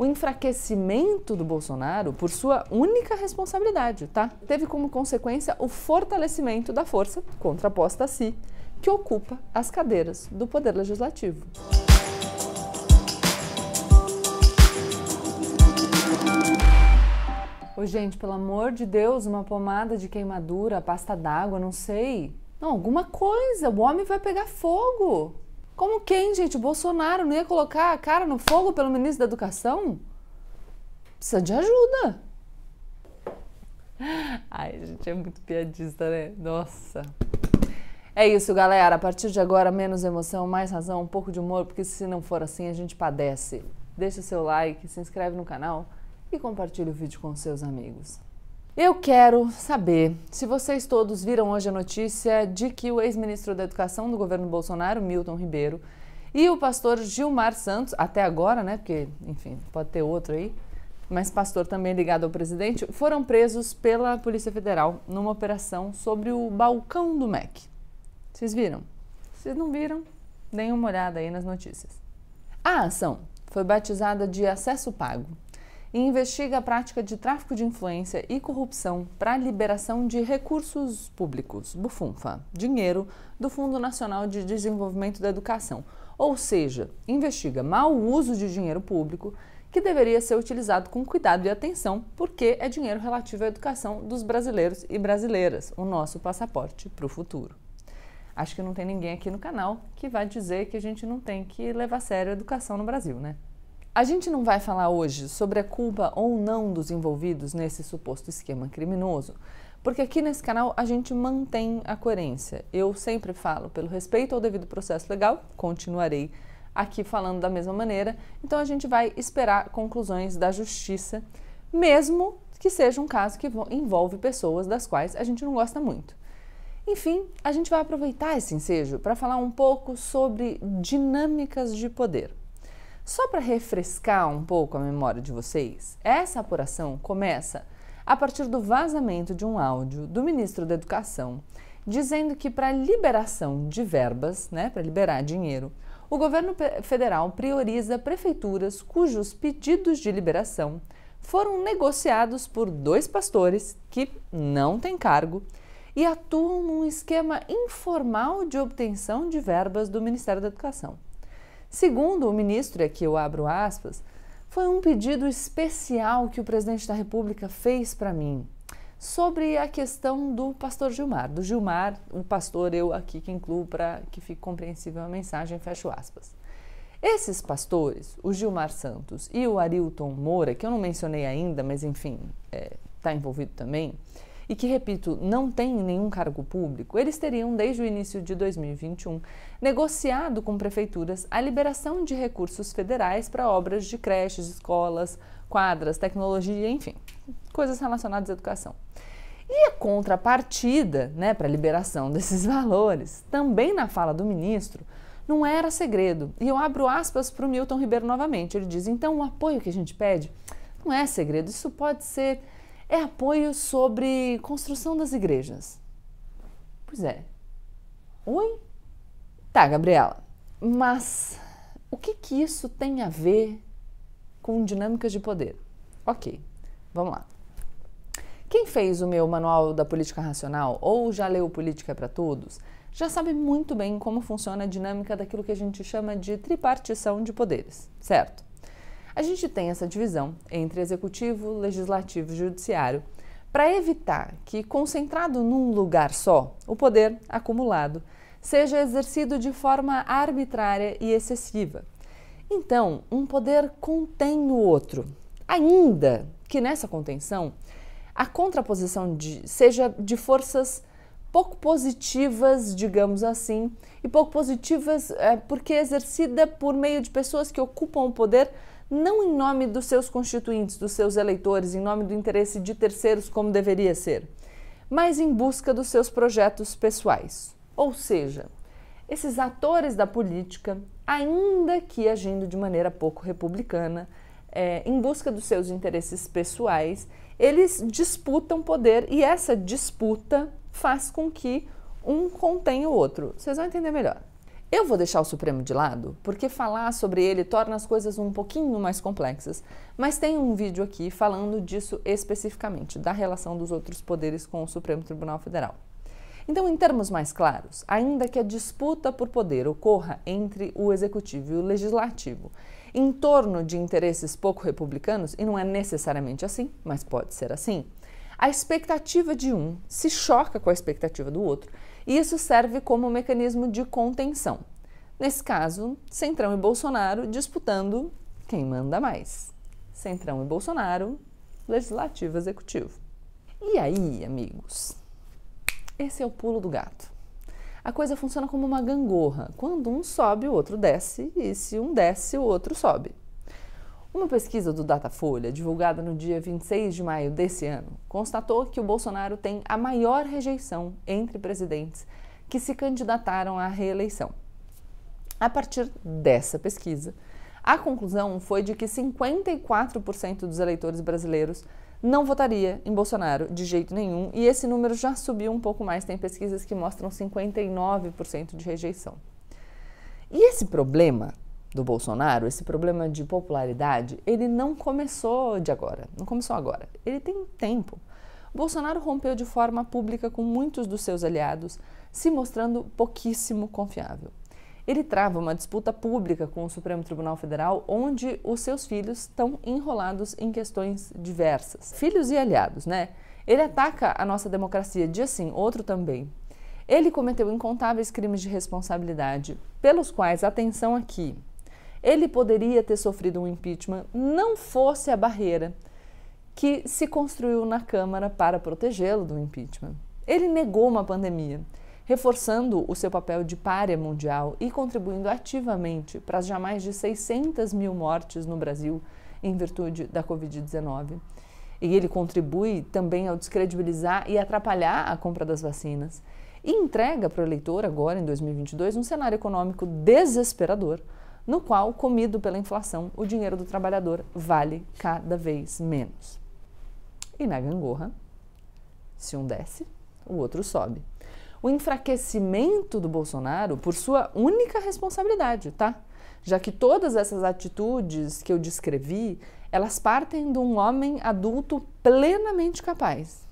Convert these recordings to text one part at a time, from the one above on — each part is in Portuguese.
o enfraquecimento do Bolsonaro por sua única responsabilidade, tá? Teve como consequência o fortalecimento da força contraposta a si, que ocupa as cadeiras do Poder Legislativo. Ô, gente, pelo amor de Deus, uma pomada de queimadura, pasta d'água, não sei. Não, alguma coisa. O homem vai pegar fogo. Como quem, gente? O Bolsonaro não ia colocar a cara no fogo pelo ministro da Educação? Precisa de ajuda. Ai, gente, é muito piadista, né? Nossa. É isso, galera. A partir de agora, menos emoção, mais razão, um pouco de humor, porque se não for assim, a gente padece. Deixa seu like, se inscreve no canal e compartilhe o vídeo com seus amigos. Eu quero saber se vocês todos viram hoje a notícia de que o ex-ministro da Educação do governo Bolsonaro, Milton Ribeiro, e o pastor Gilmar Santos, até agora, né? Porque, enfim, pode ter outro aí, mas pastor também ligado ao presidente, foram presos pela Polícia Federal numa operação sobre o balcão do MEC. Vocês viram? Se não viram, deem uma olhada aí nas notícias. A ação foi batizada de acesso pago e investiga a prática de tráfico de influência e corrupção para a liberação de recursos públicos, bufunfa, dinheiro do Fundo Nacional de Desenvolvimento da Educação. Ou seja, investiga mau uso de dinheiro público que deveria ser utilizado com cuidado e atenção, porque é dinheiro relativo à educação dos brasileiros e brasileiras, o nosso passaporte para o futuro. Acho que não tem ninguém aqui no canal que vai dizer que a gente não tem que levar a sério a educação no Brasil, né? A gente não vai falar hoje sobre a culpa ou não dos envolvidos nesse suposto esquema criminoso, porque aqui nesse canal a gente mantém a coerência. Eu sempre falo pelo respeito ao devido processo legal, continuarei aqui falando da mesma maneira, então a gente vai esperar conclusões da justiça, mesmo que seja um caso que envolve pessoas das quais a gente não gosta muito. Enfim, a gente vai aproveitar esse ensejo para falar um pouco sobre dinâmicas de poder. Só para refrescar um pouco a memória de vocês, essa apuração começa a partir do vazamento de um áudio do ministro da Educação dizendo que para liberação de verbas, né, para liberar dinheiro, o governo federal prioriza prefeituras cujos pedidos de liberação foram negociados por dois pastores que não têm cargo e atuam num esquema informal de obtenção de verbas do Ministério da Educação. Segundo o ministro, e aqui eu abro aspas, foi um pedido especial que o presidente da República fez para mim sobre a questão do pastor Gilmar. Do Gilmar, o pastor, eu aqui que incluo para que fique compreensível a mensagem, fecho aspas. Esses pastores, o Gilmar Santos e o Arilton Moura, que eu não mencionei ainda, mas enfim, está é, tá envolvido também, e que, repito, não têm nenhum cargo público, eles teriam, desde o início de 2021, negociado com prefeituras a liberação de recursos federais para obras de creches, escolas, quadras, tecnologia, enfim, coisas relacionadas à educação. E a contrapartida né, para a liberação desses valores, também na fala do ministro, não era segredo. E eu abro aspas para o Milton Ribeiro novamente. Ele diz: então o apoio que a gente pede não é segredo, isso pode ser é apoio sobre construção das igrejas. Pois é. Oi? Tá, Gabriela. Mas o que que isso tem a ver com dinâmicas de poder? Ok, vamos lá. Quem fez o meu Manual da Política Racional ou já leu Política para Todos já sabe muito bem como funciona a dinâmica daquilo que a gente chama de tripartição de poderes, certo? A gente tem essa divisão entre executivo, legislativo e judiciário para evitar que, concentrado num lugar só, o poder acumulado seja exercido de forma arbitrária e excessiva. Então, um poder contém o outro, ainda que nessa contenção a contraposição de, seja de forças pouco positivas, digamos assim, e pouco positivas é, porque exercida por meio de pessoas que ocupam o poder não em nome dos seus constituintes, dos seus eleitores, em nome do interesse de terceiros, como deveria ser, mas em busca dos seus projetos pessoais. Ou seja, esses atores da política, ainda que agindo de maneira pouco republicana, é, em busca dos seus interesses pessoais, eles disputam poder e essa disputa faz com que um contenha o outro. Vocês vão entender melhor. Eu vou deixar o Supremo de lado, porque falar sobre ele torna as coisas um pouquinho mais complexas, mas tem um vídeo aqui falando disso especificamente, da relação dos outros poderes com o Supremo Tribunal Federal. Então, em termos mais claros, ainda que a disputa por poder ocorra entre o executivo e o legislativo em torno de interesses pouco republicanos, e não é necessariamente assim, mas pode ser assim, a expectativa de um se choca com a expectativa do outro, e isso serve como um mecanismo de contenção. Nesse caso, Centrão e Bolsonaro disputando quem manda mais. Centrão e Bolsonaro, legislativo executivo. E aí, amigos? Esse é o pulo do gato. A coisa funciona como uma gangorra. Quando um sobe, o outro desce, e se um desce, o outro sobe. Uma pesquisa do Datafolha, divulgada no dia 26 de maio desse ano, constatou que o Bolsonaro tem a maior rejeição entre presidentes que se candidataram à reeleição. A partir dessa pesquisa, a conclusão foi de que 54% dos eleitores brasileiros não votaria em Bolsonaro de jeito nenhum, e esse número já subiu um pouco mais, tem pesquisas que mostram 59% de rejeição. E esse problema do Bolsonaro, esse problema de popularidade, ele não começou de agora, não começou agora. Ele tem tempo. Bolsonaro rompeu de forma pública com muitos dos seus aliados, se mostrando pouquíssimo confiável. Ele trava uma disputa pública com o Supremo Tribunal Federal, onde os seus filhos estão enrolados em questões diversas. Filhos e aliados, né? Ele ataca a nossa democracia dia sim, outro também. Ele cometeu incontáveis crimes de responsabilidade, pelos quais, atenção aqui, ele poderia ter sofrido um impeachment, não fosse a barreira que se construiu na Câmara para protegê-lo do impeachment. Ele negou uma pandemia, reforçando o seu papel de párea mundial e contribuindo ativamente para as já mais de 600 mil mortes no Brasil em virtude da Covid-19. E ele contribui também ao descredibilizar e atrapalhar a compra das vacinas. E entrega para o eleitor, agora em 2022, um cenário econômico desesperador no qual, comido pela inflação, o dinheiro do trabalhador vale cada vez menos. E na gangorra, se um desce, o outro sobe. O enfraquecimento do Bolsonaro por sua única responsabilidade, tá? Já que todas essas atitudes que eu descrevi, elas partem de um homem adulto plenamente capaz.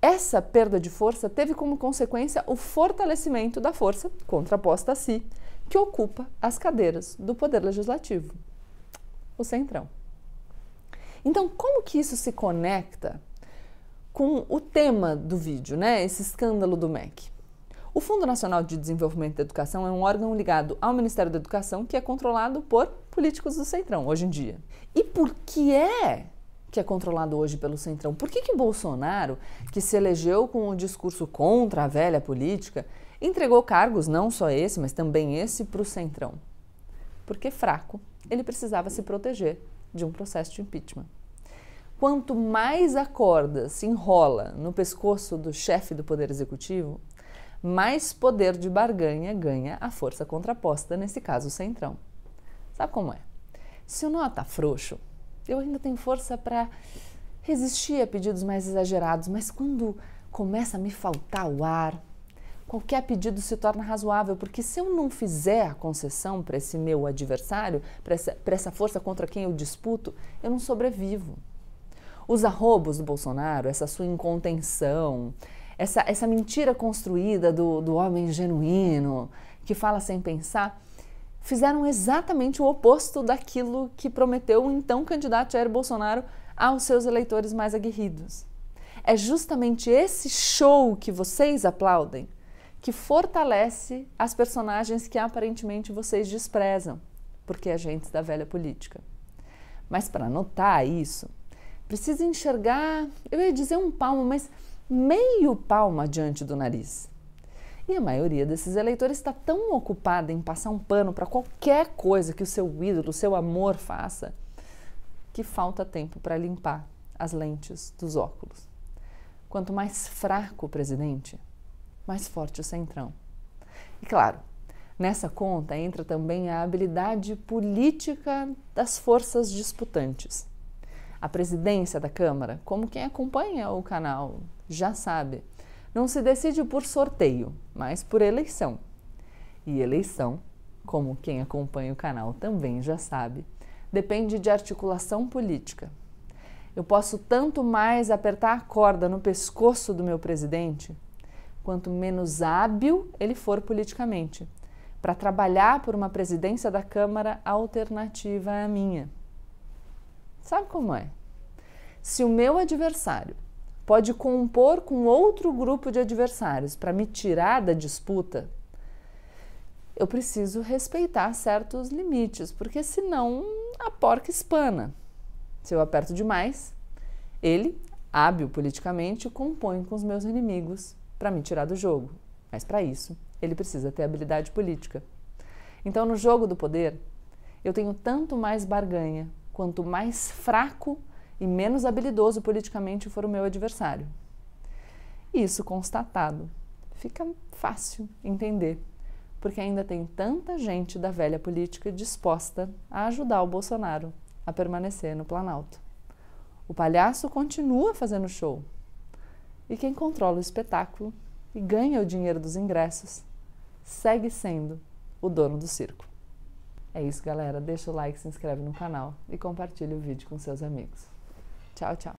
Essa perda de força teve como consequência o fortalecimento da força contraposta a si, que ocupa as cadeiras do Poder Legislativo, o Centrão. Então, como que isso se conecta com o tema do vídeo, né? Esse escândalo do MEC? O Fundo Nacional de Desenvolvimento da Educação é um órgão ligado ao Ministério da Educação que é controlado por políticos do Centrão hoje em dia. E por que é que é controlado hoje pelo Centrão? Por que, que Bolsonaro, que se elegeu com um discurso contra a velha política, Entregou cargos, não só esse, mas também esse, para o Centrão. Porque fraco, ele precisava se proteger de um processo de impeachment. Quanto mais a corda se enrola no pescoço do chefe do Poder Executivo, mais poder de barganha ganha a força contraposta, nesse caso o Centrão. Sabe como é? Se o nó está frouxo, eu ainda tenho força para resistir a pedidos mais exagerados, mas quando começa a me faltar o ar, qualquer pedido se torna razoável, porque se eu não fizer a concessão para esse meu adversário, para essa, essa força contra quem eu disputo, eu não sobrevivo. Os arrobos do Bolsonaro, essa sua incontenção, essa, essa mentira construída do, do homem genuíno, que fala sem pensar, fizeram exatamente o oposto daquilo que prometeu o então candidato Jair Bolsonaro aos seus eleitores mais aguerridos. É justamente esse show que vocês aplaudem que fortalece as personagens que aparentemente vocês desprezam, porque agentes da velha política. Mas para notar isso, precisa enxergar, eu ia dizer um palmo, mas meio palmo adiante do nariz. E a maioria desses eleitores está tão ocupada em passar um pano para qualquer coisa que o seu ídolo, o seu amor faça, que falta tempo para limpar as lentes dos óculos. Quanto mais fraco o presidente, mais forte o centrão. E claro, nessa conta entra também a habilidade política das forças disputantes. A presidência da Câmara, como quem acompanha o canal já sabe, não se decide por sorteio, mas por eleição. E eleição, como quem acompanha o canal também já sabe, depende de articulação política. Eu posso tanto mais apertar a corda no pescoço do meu presidente, quanto menos hábil ele for politicamente, para trabalhar por uma presidência da Câmara alternativa à minha. Sabe como é? Se o meu adversário pode compor com outro grupo de adversários para me tirar da disputa, eu preciso respeitar certos limites, porque senão a porca espana. Se eu aperto demais, ele, hábil politicamente, compõe com os meus inimigos para me tirar do jogo. Mas para isso, ele precisa ter habilidade política. Então, no jogo do poder, eu tenho tanto mais barganha quanto mais fraco e menos habilidoso politicamente for o meu adversário. Isso constatado, fica fácil entender, porque ainda tem tanta gente da velha política disposta a ajudar o Bolsonaro a permanecer no Planalto. O palhaço continua fazendo show. E quem controla o espetáculo e ganha o dinheiro dos ingressos segue sendo o dono do circo. É isso, galera. Deixa o like, se inscreve no canal e compartilhe o vídeo com seus amigos. Chao, chao.